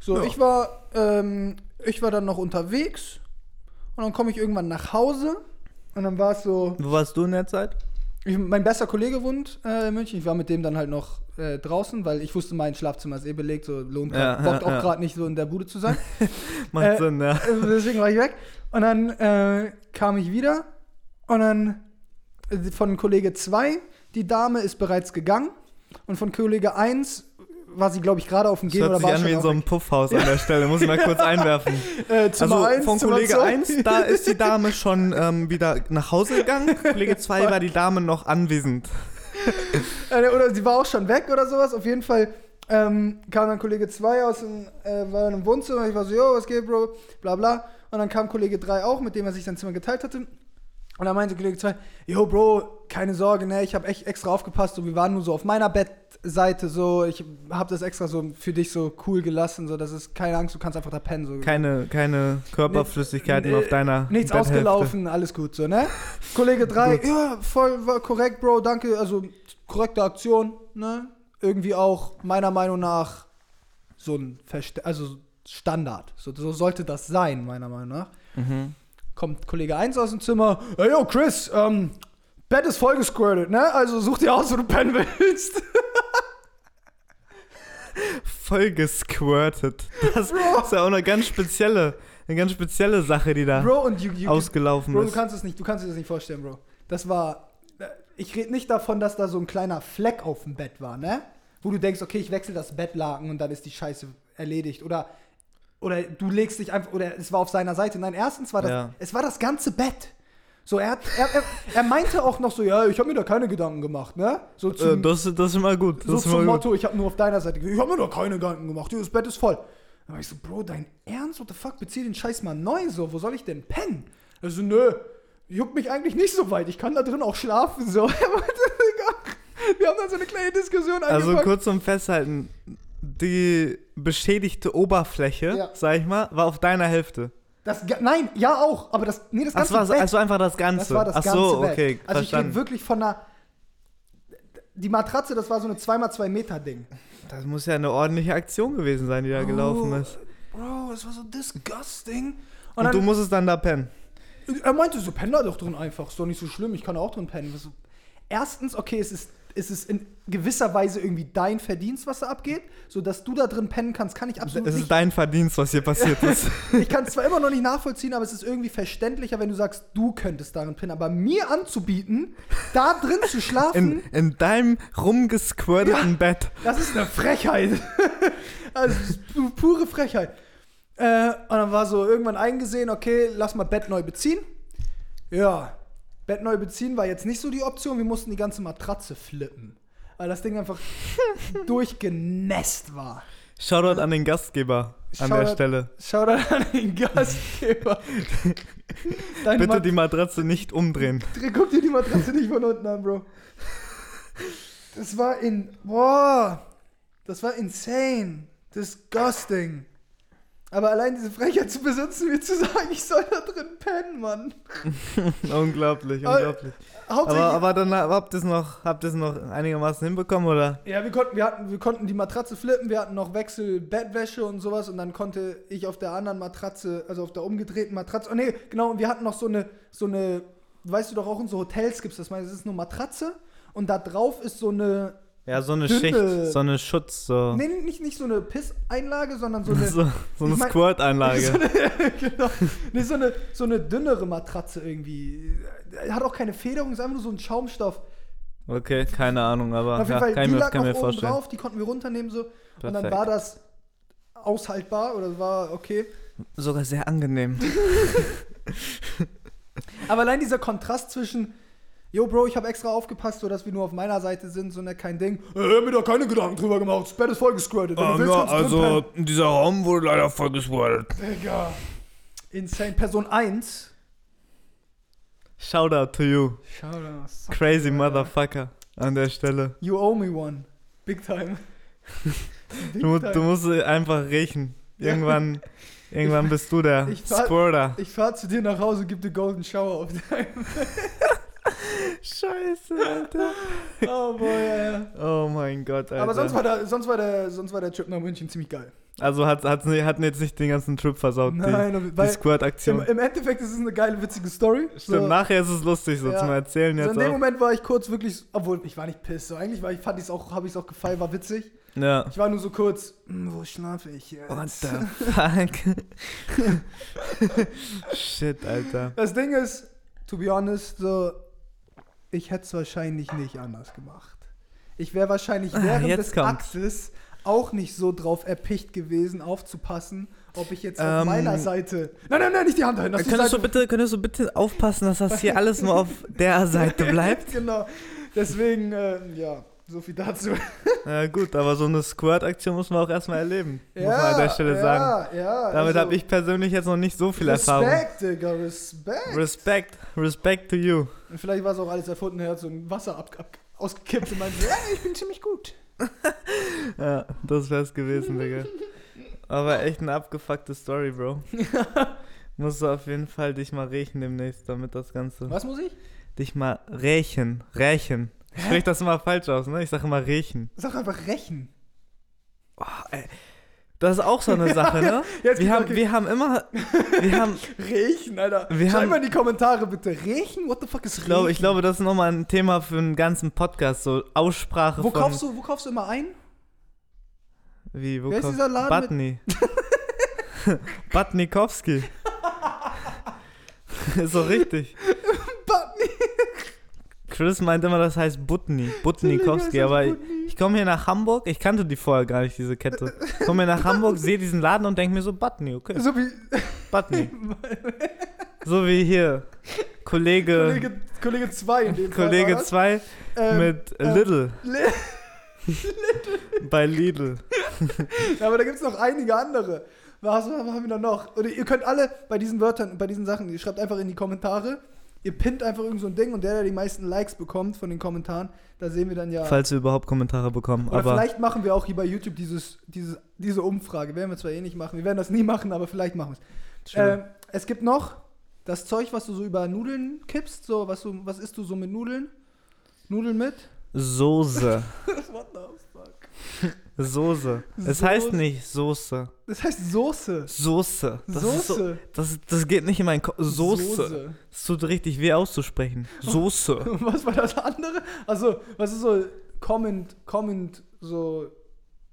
So, Ja. ich war, ähm, ich war dann noch unterwegs und dann komme ich irgendwann nach Hause und dann war es so, Wo warst du in der Zeit? ich, mein bester Kollege wohnt äh, in München. Ich war mit dem dann halt noch äh, draußen, weil ich wusste, mein Schlafzimmer ist eh belegt. So lohnt Ja, bockt ja, auch ja. gerade nicht so in der Bude zu sein. Macht Äh, Sinn, ja. Deswegen war ich weg. Und dann äh, kam ich wieder und dann äh, von Kollege 2, die Dame ist bereits gegangen. Und von Kollege 1 war sie, glaube ich, gerade auf dem Gehen oder war an wie in so einem Puffhaus an der Stelle, muss ich mal kurz einwerfen. äh, Also eins, von Zimmer Kollege zwei. 1, da ist die Dame schon ähm, wieder nach Hause gegangen. Kollege 2 war die Dame noch anwesend. Äh, oder sie war auch schon weg oder sowas. Auf jeden Fall ähm, kam dann Kollege 2 aus dem, äh, war einem Wohnzimmer. Ich war so, yo, was geht, Bro? Bla bla. Und dann kam Kollege 3 auch, mit dem er sich sein Zimmer geteilt hatte. Und dann meinte Kollege 2, yo, Bro, keine Sorge, ne, ich habe echt extra aufgepasst. So, wir waren nur so auf meiner Bettseite, so, ich habe das extra so für dich so cool gelassen, so, das ist keine Angst, du kannst einfach da pennen. So. Keine, keine Körperflüssigkeiten auf deiner Nichts ausgelaufen, alles gut, so, ne? Kollege 3, Gut. ja, voll war korrekt, Bro, danke, also korrekte Aktion, ne? Irgendwie auch meiner Meinung nach so ein Verste also Standard. So, so sollte das sein, meiner Meinung nach. Mhm. Kommt Kollege 1 aus dem Zimmer, hey, yo, Chris, ähm, Bett ist voll gesquirtet, ne? Also such dir aus, wo du pennen willst. Voll gesquirtet. Das Bro. ist ja auch eine ganz spezielle, eine ganz spezielle Sache, die da Bro, you, you, ausgelaufen Bro, du ist. kannst es nicht, du kannst dir das nicht vorstellen, Bro. Das war, äh, ich rede nicht davon, dass da so ein kleiner Fleck auf dem Bett war, ne? Wo du denkst, okay, ich wechsle das Bettlaken und dann ist die Scheiße erledigt. Oder, oder du legst dich einfach, oder es war auf seiner Seite. Nein, erstens war das, Ja. es war das ganze Bett. So, er, hat, er, er, er meinte auch noch so, ja, ich habe mir da keine Gedanken gemacht, ne? So Äh, zum, das, das ist immer gut. Das so zum gut. Motto, ich habe nur auf deiner Seite, ich habe mir da keine Gedanken gemacht, das Bett ist voll. Dann war ich so, Bro, dein Ernst? What the fuck? Bezieh den Scheiß mal neu, so, wo soll ich denn pennen? Also, nö, juckt mich eigentlich nicht so weit, ich kann da drin auch schlafen, so. Er meinte, Wir haben dann so eine kleine Diskussion Also angefangen. kurz zum Festhalten, die beschädigte Oberfläche, Ja. sag ich mal, war auf deiner Hälfte. Das, nein, ja auch, aber das, nee, das ganze war Bett. also einfach das Ganze. Das war das Ach ganze so, Bett. okay, also ich rede wirklich von einer. Die Matratze, das war so eine 2x2 Meter Ding. Das muss ja eine ordentliche Aktion gewesen sein, die da gelaufen ist. Bro, das war so disgusting. Und, dann, du musstest dann da pennen. er meinte so, penn da doch drin einfach. Ist doch nicht so schlimm, ich kann auch drin pennen. So, erstens, okay, es ist, es ist in gewisser Weise irgendwie dein Verdienst, was da abgeht. So, dass du da drin pennen kannst, kann ich absolut Es ist nicht. dein Verdienst, was hier passiert ist. Ich kann es zwar immer noch nicht nachvollziehen, aber es ist irgendwie verständlicher, wenn du sagst, du könntest darin pennen. Aber mir anzubieten, da drin zu schlafen, In, in deinem rumgesquirteten Bett. Das ist eine Frechheit. also ist pure Frechheit. Äh, und dann war so irgendwann eingesehen, okay, lass mal Bett neu beziehen. Ja, Bett neu beziehen war jetzt nicht so die Option. Wir mussten die ganze Matratze flippen. Weil das Ding einfach durchgenässt war. Shoutout an den Gastgeber an der Stelle. Shoutout an den Gastgeber. Deine Bitte Mat die Matratze nicht umdrehen. Guck dir die Matratze nicht von unten an, Bro. Das war in. Boah. Das war insane. Disgusting. Aber allein diese Frechheit zu besitzen, mir zu sagen, ich soll da drin pennen, Mann. unglaublich, Aber- unglaublich. Aber, aber dann habt ihr es noch, habt ihr es noch einigermaßen hinbekommen, oder? ja, wir konnten, wir, hatten, wir konnten die Matratze flippen, wir hatten noch Wechsel Bettwäsche und sowas und dann konnte ich auf der anderen Matratze, also auf der umgedrehten Matratze, oh nee, genau, und wir hatten noch so eine, so eine, weißt du doch auch in so Hotels gibt's das, meine, das ist nur Matratze und da drauf ist so eine, Ja, so eine Dünne- Schicht, so eine Schutz, so. nee, nicht, nicht so eine Pisseinlage, sondern so eine, so, so eine Ich mein- Squirt-Einlage. genau. Nee, so eine, so eine dünnere Matratze irgendwie. Hat auch keine Federung, ist einfach nur so ein Schaumstoff. Okay, keine Ahnung, aber Auf jeden ja, Fall, kann ich die mir, lag kann noch mir oben vorstellen. drauf, die konnten wir runternehmen so. Und dann Perfekt. war das aushaltbar oder war okay. Sogar sehr angenehm. Aber allein dieser Kontrast zwischen, yo Bro, ich habe extra aufgepasst, so dass wir nur auf meiner Seite sind, so ne, kein Ding. Äh, hab mir da keine Gedanken drüber gemacht, das Bett ist voll gesquirtet. Willst, kannst du drin also, dieser Raum wurde leider voll gesquirtet. Digga. Insane. Person 1. Shoutout to you, da. crazy motherfucker an der Stelle. You owe me one. Big time. Big Du, time. du musst einfach riechen. Irgendwann, irgendwann bist du der ich fahr- Squirter. Ich fahr zu dir nach Hause, gib dir Golden Shower auf deinem. Scheiße, Alter. Oh boy, ja, ja. Oh mein Gott, Alter. Aber sonst war, der, sonst, war der, sonst war der Trip nach München ziemlich geil. also hat, hat, hatten jetzt nicht den ganzen Trip versaut, Nein, die, die weil im, im Endeffekt ist es eine geile, witzige Story. Stimmt, so, nachher ist es lustig so Ja. zum Erzählen so jetzt in dem auch. Moment war ich kurz wirklich, obwohl ich war nicht pissed, so eigentlich war ich, fand ich's auch, habe ich es auch gefallen, war witzig. Ja. Ich war nur so kurz, "Hm, wo schlafe ich jetzt? What the fuck? Shit, Alter. Das Ding ist, to be honest, so, ich hätte es wahrscheinlich nicht anders gemacht. Ich wäre wahrscheinlich Ah, während jetzt des kommt's. Aktes auch nicht so drauf erpicht gewesen, aufzupassen, ob ich jetzt auf Ähm, meiner Seite. Nein, nein, nein, nicht die Hand dahin. Das ist die Könntest du, Seite. bitte, könntest du bitte aufpassen, dass das hier alles nur auf der Seite bleibt? genau. Deswegen, äh, ja, so viel dazu. Ja gut, aber so eine Squirt-Aktion muss man auch erstmal erleben, muss man an der Stelle ja, sagen. Ja, Damit also, habe ich persönlich jetzt noch nicht so viel Erfahrung. Respekt, Digga, Respekt. Respekt, respect to you. Und vielleicht war es auch alles erfunden, er hat so ein Wasser ab, ab, ausgekippt und meinte, ja, ich bin ziemlich gut. Ja, das wär's gewesen, Digga. Aber echt eine abgefuckte Story, Bro. Musst du auf jeden Fall dich mal rächen demnächst, damit das Ganze. Was muss ich? Dich mal rächen. Rächen. Ich sprich das immer falsch aus, ne? Ich sage immer rächen. Sag einfach rächen. Oh, ey. Das ist auch so eine Sache, ne? Jetzt Wir haben, okay. wir haben immer. Wir haben. Rächen, Alter. Wir Schreib haben- mal in die Kommentare bitte. Rächen? What the fuck ist Rächen? Ich glaube, ich glaube, das ist nochmal ein Thema für einen ganzen Podcast, so Aussprache wo von. kaufst, du, wo kaufst du immer ein? Wie, wo Wer ist kauf- dieser Laden. Butnikowski. ist doch richtig. Chris meint immer, das heißt Butni, Butnikowski, aber ich, ich komme hier nach Hamburg, ich kannte die vorher gar nicht, diese Kette. Ich komme hier nach Hamburg, sehe diesen Laden und denke mir so, Butni, okay, So wie Butni. So wie hier, Kollege, Kollege, Kollege 2 in dem. Kollege war das. 2 Ähm, mit ähm, Lidl, Li- bei Lidl. Ja, aber da gibt es noch einige andere. Was, was haben wir da noch? Oder ihr könnt alle bei diesen Wörtern, bei diesen Sachen, ihr schreibt einfach in die Kommentare. Ihr pinnt einfach irgend so ein Ding und der, der die meisten Likes bekommt von den Kommentaren, da sehen wir dann ja. Falls wir überhaupt Kommentare bekommen, Oder aber vielleicht machen wir auch hier bei YouTube dieses, dieses, diese Umfrage. Werden wir zwar eh nicht machen, wir werden das nie machen, aber vielleicht machen wir es. Ähm, es gibt noch das Zeug, was du so über Nudeln kippst. So, was, du, was isst du so mit Nudeln? Nudeln mit? Soße, What the? Soße. Es Soße. heißt nicht Soße, Das heißt Soße. Soße. Das ist so, Soße. das, das geht nicht in meinen Kopf. Soße. Soße. Es tut richtig weh auszusprechen. Soße. Und was war das andere? Also, was ist so Comment, Comment, so,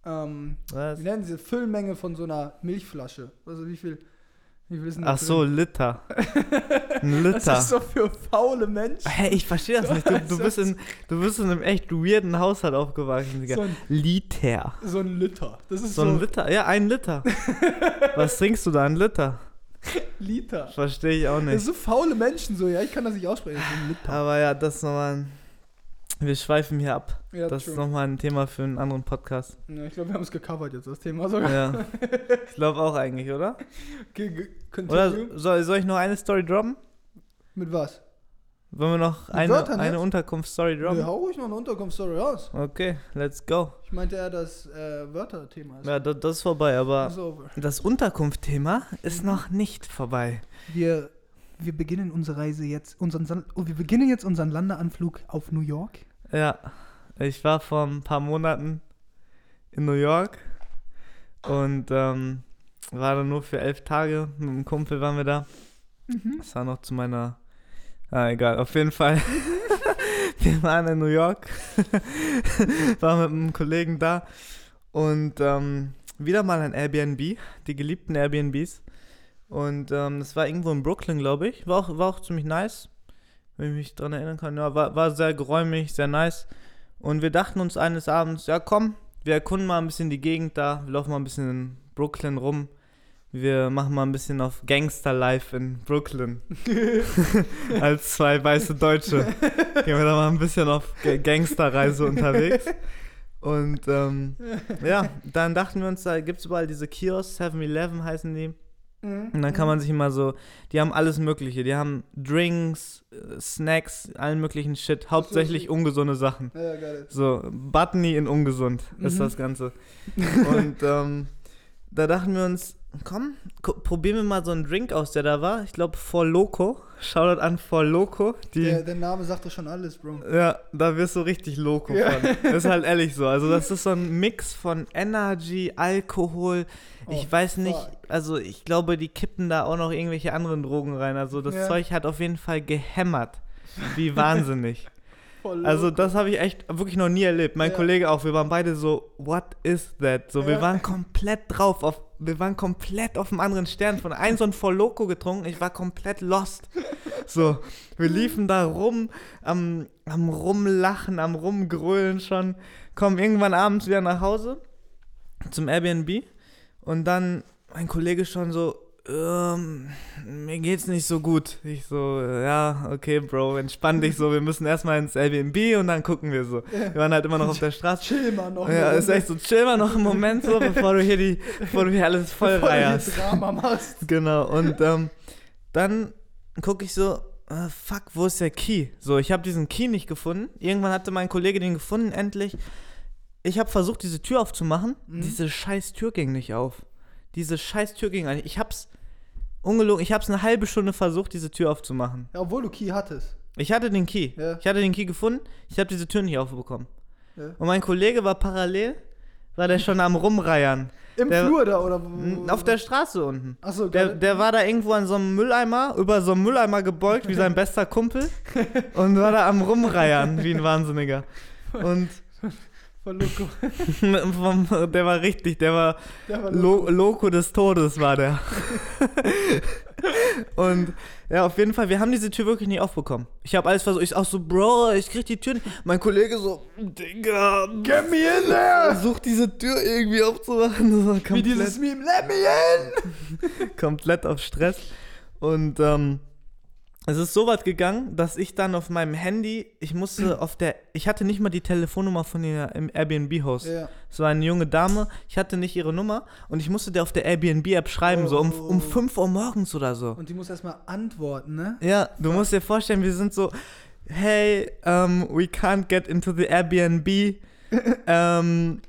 ähm, Was? wie nennen sie Füllmenge von so einer Milchflasche? Also wie viel, Ach so? Liter. Ein Das Liter. ist so für faule Menschen. Hä, ich verstehe das nicht. Du, du, So- bist in, du bist in einem echt weirden Haushalt aufgewachsen, Digga. So ein, Liter. so ein Liter. Das ist So so, ein Liter? Ja, ein Liter. Was trinkst du da? Ein Liter? Liter. Verstehe ich auch Das sind nicht. so faule Menschen so, ja, ich kann das nicht aussprechen. Liter. Aber ja, das ist nochmal ein. Wir schweifen hier ab. Ja, Das ist true. nochmal ein Thema für einen anderen Podcast. ja, ich glaube, wir haben es gecovert jetzt, das Thema sogar. Ja. Ich glaube auch eigentlich, oder? Ge- Oder soll, soll ich noch eine Story droppen? Mit was? Wollen wir noch Mit eine, eine? Unterkunftsstory Ja, droppen? hau ruhig noch eine Unterkunftsstory raus. Okay, let's go. Ich meinte eher das äh, Wörterthema ist. Ja, das, das ist vorbei, aber ist das Unterkunft-Thema ist noch nicht vorbei. Wir, wir beginnen unsere Reise jetzt, unseren, oh, wir beginnen jetzt unseren Landeanflug auf New York. Ja, ich war vor ein paar Monaten in New York und ähm, war dann nur für elf Tage. Mit einem Kumpel waren wir da. Das war noch zu meiner. Ah, egal, auf jeden Fall. wir waren in New York, waren mit einem Kollegen da und ähm, wieder mal ein Airbnb, die geliebten Airbnbs. Und ähm, das war irgendwo in Brooklyn, glaube ich. War auch, war auch ziemlich nice, wenn ich mich dran erinnern kann. Ja, war, war sehr geräumig, sehr nice. Und wir dachten uns eines Abends, ja komm, wir erkunden mal ein bisschen die Gegend da, wir laufen mal ein bisschen in Brooklyn rum. Wir machen mal ein bisschen auf Gangster-Life in Brooklyn. Als zwei weiße Deutsche. Gehen wir da mal ein bisschen auf Ga- Gangsterreise unterwegs. Und ähm, ja, dann dachten wir uns, da gibt es überall diese Kiosks, 7-Eleven heißen die. Mhm. Und dann kann man sich immer so, die haben alles Mögliche. Die haben Drinks, äh, Snacks, allen möglichen Shit. Hauptsächlich ungesunde Sachen. Ja, geil. So, Butney in ungesund ist Mhm. das Ganze. Und ähm, da dachten wir uns, komm, probieren wir mal so einen Drink aus, der da war. Ich glaube, For Loco. Shoutout an For Loco. Der, der Name sagt doch schon alles, Bro. ja, da wirst du richtig Loco Ja. von. Das ist halt ehrlich so. Also, das ist so ein Mix von Energy, Alkohol. Ich Oh, weiß nicht, fuck. also ich glaube, die kippen da auch noch irgendwelche anderen Drogen rein. Also, das Ja. Zeug hat auf jeden Fall gehämmert. Wie wahnsinnig. Also das habe ich echt wirklich noch nie erlebt. Mein Ja. Kollege auch, wir waren beide so, what is that? So, wir Ja. waren komplett drauf, auf, wir waren komplett auf einem anderen Stern. Von einem so ein voll Loco getrunken, ich war komplett lost. So, wir liefen da rum, am, am rumlachen, am rumgrölen schon, kommen irgendwann abends wieder nach Hause zum Airbnb und dann mein Kollege schon so, ähm, mir geht's nicht so gut. Ich so, ja, okay, Bro, entspann dich so, wir müssen erstmal ins Airbnb und dann gucken wir so. Wir waren halt immer noch auf der Straße. Chill mal noch. Ja, ist echt so, chill mal noch einen Moment so, bevor du hier die, bevor du hier alles voll bevor du hier reierst. Drama machst. Genau, und ähm, dann gucke ich so, äh, fuck, wo ist der Key? So, ich habe diesen Key nicht gefunden. Irgendwann hatte mein Kollege den gefunden, endlich. Ich habe versucht, diese Tür aufzumachen. Mhm. Diese scheiß Tür ging nicht auf. Diese scheiß Tür ging nicht. Ich hab's, ungelogen, ich hab's eine halbe Stunde versucht, diese Tür aufzumachen. Ja, obwohl du Key hattest. Ich hatte den Key. Ja. Ich hatte den Key gefunden. Ich habe diese Tür nicht aufbekommen. Ja. Und mein Kollege war parallel, war der schon am Rumreiern. Im Der- Flur da oder N- Auf der Straße unten. Achso, Der, der war da irgendwo an so einem Mülleimer, über so einem Mülleimer gebeugt, wie sein bester Kumpel. Und war da am Rumreiern, wie ein Wahnsinniger. Und Voll Loco. vom, der war richtig, der war Der war Lo Loco des Todes, war der. Und ja, auf jeden Fall, wir haben diese Tür wirklich nicht aufbekommen. Ich habe alles versucht, ich auch so, Bro, ich krieg die Tür nicht. Mein Kollege so, Digga, Get me in there! versuch diese Tür irgendwie aufzumachen. Wie dieses Meme, let me in! komplett auf Stress. Und ähm, es ist so weit gegangen, dass ich dann auf meinem Handy, ich musste auf der, ich hatte nicht mal die Telefonnummer von der im Airbnb-Host. Ja. Es war eine junge Dame, ich hatte nicht ihre Nummer und ich musste der auf der Airbnb-App schreiben, so um, um 5 Uhr morgens oder so. Und die muss erstmal antworten, ne? Ja, du musst dir vorstellen, wir sind so, hey, um, we can't get into the Airbnb. um,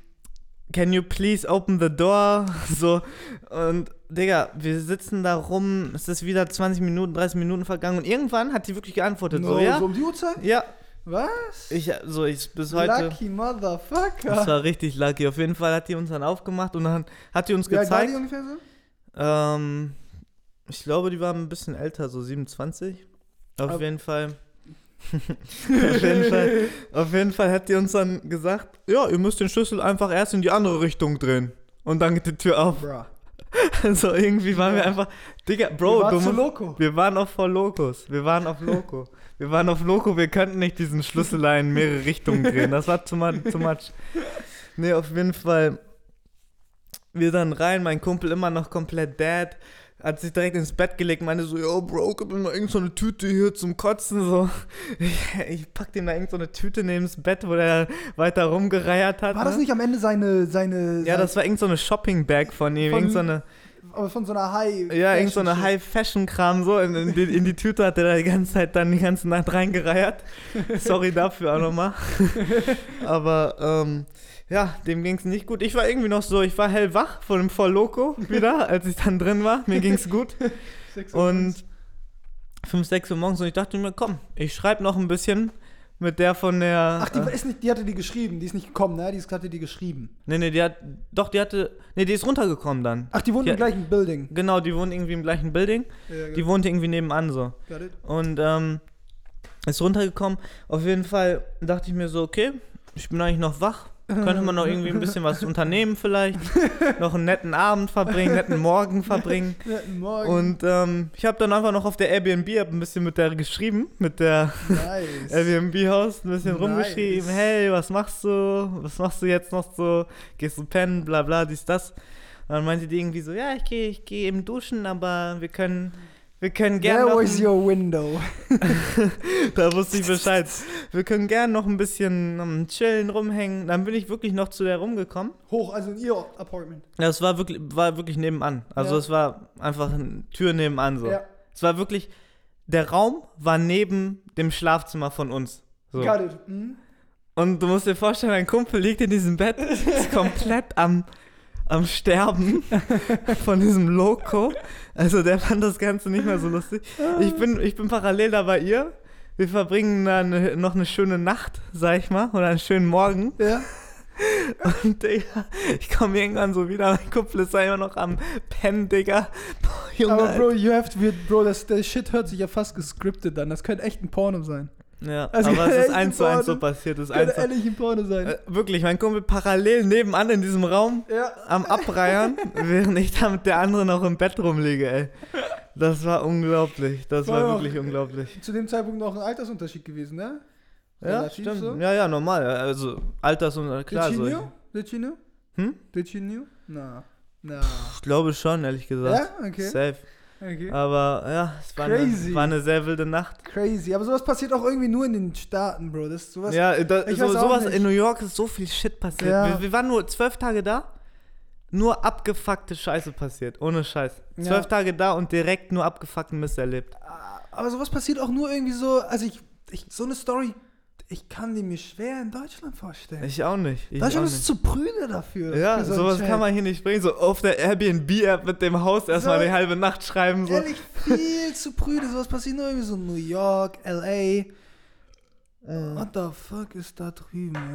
can you please open the door? So, und Digga, wir sitzen da rum, es ist wieder 20 Minuten, 30 Minuten vergangen und irgendwann hat die wirklich geantwortet, so, No, ja? so um die Uhrzeit? Ja, Was? ich, so, ich bis heute. Lucky Motherfucker. Das war richtig lucky. Auf jeden Fall hat die uns dann aufgemacht und dann hat die uns Wie alt war gezeigt. die ungefähr so? Ähm, ich glaube, die war ein bisschen älter, so 27. Auf Aber- jeden Fall. auf, jeden Fall auf jeden Fall hat die uns dann gesagt, ja, ihr müsst den Schlüssel einfach erst in die andere Richtung drehen. Und dann geht die Tür auf. Bruh. Also irgendwie waren wir einfach, Digga, Wir Bro, waren du zu musst, loco. wir waren auch voll Lokos. Wir waren auf Loco. Wir waren auf Loco, wir könnten nicht diesen Schlüssel in mehrere Richtungen drehen. Das war. Too much. Nee, auf jeden Fall. Wir dann rein, mein Kumpel immer noch komplett dead. Hat sich direkt ins Bett gelegt, meinte so, yo, Bro, gib mir mal irgend so eine Tüte hier zum Kotzen, so. Ich, ich pack dem da irgend so eine Tüte neben das Bett, wo der weiter rumgereiert hat. War das ne? nicht am Ende seine, seine, Ja, das war irgend so eine Shopping-Bag von ihm, Von- irgend so eine... aber von so einer High. Ja, irgend so eine Fashion High-Fashion-Kram so. In, in, die, in die Tüte hat er da die ganze Zeit dann die ganze Nacht reingereiert. Sorry dafür auch nochmal. Aber ähm, ja, dem ging es nicht gut. Ich war irgendwie noch so, ich war hellwach von dem Voll Loco wieder, als ich dann drin war. Mir ging es gut. Und morgens. 5, 6 Uhr morgens und ich dachte mir, komm, ich schreibe noch ein bisschen mit der von der. Ach, die äh, ist nicht, die hatte die geschrieben, die ist nicht gekommen, ne? Die ist- hatte die geschrieben. nee, nee, die hat. Doch, die hatte. Nee, die ist runtergekommen dann. Ach, die wohnt Ja. im gleichen Building. Genau, die wohnt irgendwie im gleichen Building. Ja, Die wohnt irgendwie nebenan so. got it. Und ähm, ist runtergekommen. Auf jeden Fall dachte ich mir so, okay, ich bin eigentlich noch wach. Könnte man noch irgendwie ein bisschen was unternehmen vielleicht. noch einen netten Abend verbringen, netten Morgen verbringen. Ja, morgen. Und ähm, ich habe dann einfach noch auf der Airbnb-App ein bisschen mit der geschrieben, mit der nice. Airbnb-Haus ein bisschen Nice. rumgeschrieben. Hey, was machst du? Was machst du jetzt noch so? Gehst du pennen? Bla bla, dies, das. Und dann meinte die irgendwie so, ja, ich gehe ich geh eben duschen, aber wir können, wir können gerne There noch was ein- your window. da wusste ich Bescheid. Wir können gern noch ein bisschen ähm, chillen, rumhängen. Dann bin ich wirklich noch zu der rumgekommen. Hoch, also in ihr Apartment. Das war wirklich, war wirklich nebenan. Also Ja. es war einfach eine Tür nebenan so. Ja, Es war wirklich, der Raum war neben dem Schlafzimmer von uns. So. got it. Hm? Und du musst dir vorstellen, mein Kumpel liegt in diesem Bett, ist komplett am, am Sterben von diesem Loco. Also der fand das Ganze nicht mehr so lustig. Ich bin, ich bin parallel da bei ihr. Wir verbringen dann noch eine schöne Nacht, sag ich mal, oder einen schönen Morgen. Ja. Und Digga, ich komme irgendwann so wieder, mein Kumpel ist da immer noch am Pennen, Digga. Boah, Junge, Aber Bro, you have to, Bro, das, der Shit hört sich ja fast gescriptet an. Das könnte echt ein Porno sein. Ja, Also aber es ist eins zu eins so passiert. Es einfach, ehrlich ein Porno sein. äh, wirklich, mein Kumpel parallel nebenan in diesem Raum ja. am Abreiern, während ich da mit der anderen noch im Bett rumliege, ey. Das war unglaublich. Das war War auch- wirklich unglaublich. Zu dem Zeitpunkt noch ein Altersunterschied gewesen, ne? Ja, Relativ stimmt. so. Ja, ja, normal. Also Alters und klar Did she knew? Hm? Did you knew? Na. Na. Ich glaube schon, ehrlich gesagt. Ja? Okay. Safe. Okay. Aber ja, es war eine, war eine sehr wilde Nacht. Crazy. Aber sowas passiert auch irgendwie nur in den Staaten, Bro. Das ist sowas. ja, da, so, sowas nicht. in New York ist so viel Shit passiert. Ja. Wir, wir waren nur zwölf Tage da. Nur abgefuckte Scheiße passiert. Ohne Scheiß. Ja. Zwölf Tage da und direkt nur abgefuckten Mist erlebt. Aber sowas passiert auch nur irgendwie so. Also ich, ich so eine Story, ich kann die mir schwer in Deutschland vorstellen. Ich auch nicht. Ich Deutschland auch ist nicht. zu prüde dafür. Ja, so sowas Scheiß. kann man hier nicht bringen. So auf der Airbnb-App mit dem Haus erstmal So- eine halbe Nacht schreiben. So. Ehrlich, viel zu prüde. Sowas passiert nur irgendwie so in New York, L.A. Mhm. What the fuck ist da drüben,